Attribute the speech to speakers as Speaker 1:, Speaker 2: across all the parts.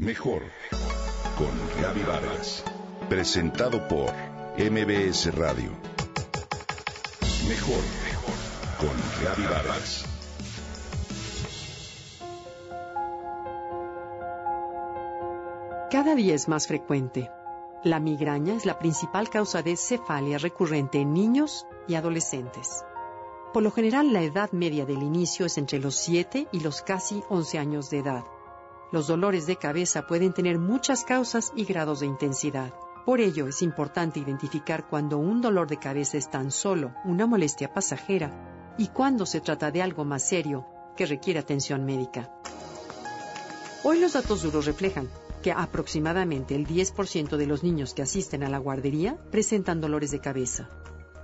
Speaker 1: Mejor con Gaby Vargas. Presentado por MBS Radio. Mejor con Gaby Vargas.
Speaker 2: Cada día es más frecuente. La migraña es la principal causa de cefalia recurrente en niños y adolescentes. Por lo general, la edad media del inicio es entre los 7 y los casi 11 años de edad. Los dolores de cabeza pueden tener muchas causas y grados de intensidad. Por ello, es importante identificar cuando un dolor de cabeza es tan solo una molestia pasajera y cuando se trata de algo más serio que requiere atención médica. Hoy los datos duros reflejan que aproximadamente el 10% de los niños que asisten a la guardería presentan dolores de cabeza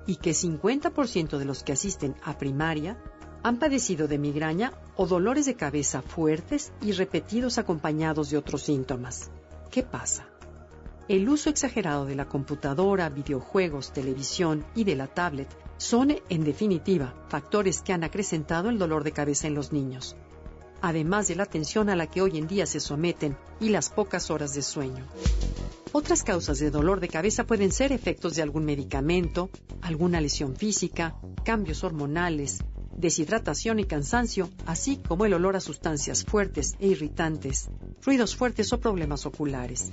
Speaker 2: y que 50% de los que asisten a primaria han padecido de migraña o dolores de cabeza fuertes y repetidos acompañados de otros síntomas. ¿Qué pasa? El uso exagerado de la computadora, videojuegos, televisión y de la tablet son, en definitiva, factores que han acrecentado el dolor de cabeza en los niños, además de la tensión a la que hoy en día se someten y las pocas horas de sueño. Otras causas de dolor de cabeza pueden ser efectos de algún medicamento, alguna lesión física, cambios hormonales, deshidratación y cansancio, así como el olor a sustancias fuertes e irritantes, ruidos fuertes o problemas oculares.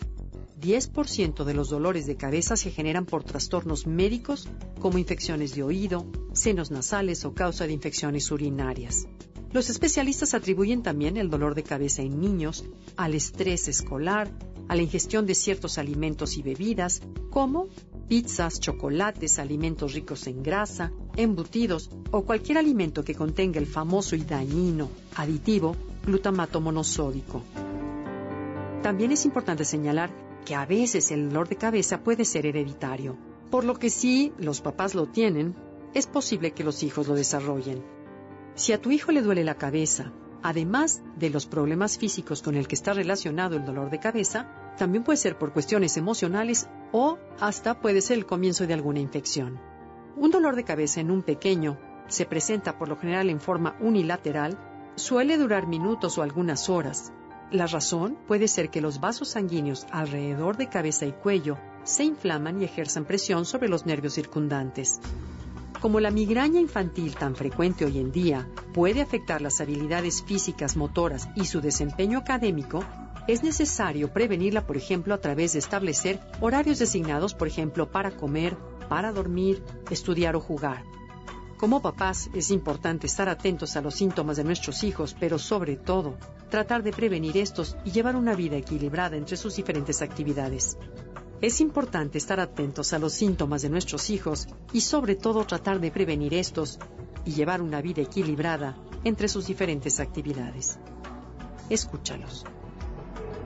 Speaker 2: 10% de los dolores de cabeza se generan por trastornos médicos como infecciones de oído, senos nasales o causa de infecciones urinarias. Los especialistas atribuyen también el dolor de cabeza en niños al estrés escolar, a la ingestión de ciertos alimentos y bebidas, como pizzas, chocolates, alimentos ricos en grasa, embutidos o cualquier alimento que contenga el famoso y dañino aditivo glutamato monosódico. También es importante señalar que a veces el dolor de cabeza puede ser hereditario, por lo que si los papás lo tienen, es posible que los hijos lo desarrollen. Si a tu hijo le duele la cabeza, además de los problemas físicos con el que está relacionado el dolor de cabeza, también puede ser por cuestiones emocionales o hasta puede ser el comienzo de alguna infección. Un dolor de cabeza en un pequeño se presenta por lo general en forma unilateral, suele durar minutos o algunas horas. La razón puede ser que los vasos sanguíneos alrededor de cabeza y cuello se inflaman y ejerzan presión sobre los nervios circundantes. Como la migraña infantil tan frecuente hoy en día puede afectar las habilidades físicas motoras y su desempeño académico, es necesario prevenirla, por ejemplo, a través de establecer horarios designados, por ejemplo, para comer, para dormir, estudiar o jugar. Como papás es importante estar atentos a los síntomas de nuestros hijos, pero sobre todo, tratar de prevenir estos y llevar una vida equilibrada entre sus diferentes actividades. Es importante estar atentos a los síntomas de nuestros hijos y sobre todo tratar de prevenir estos y llevar una vida equilibrada entre sus diferentes actividades. Escúchalos.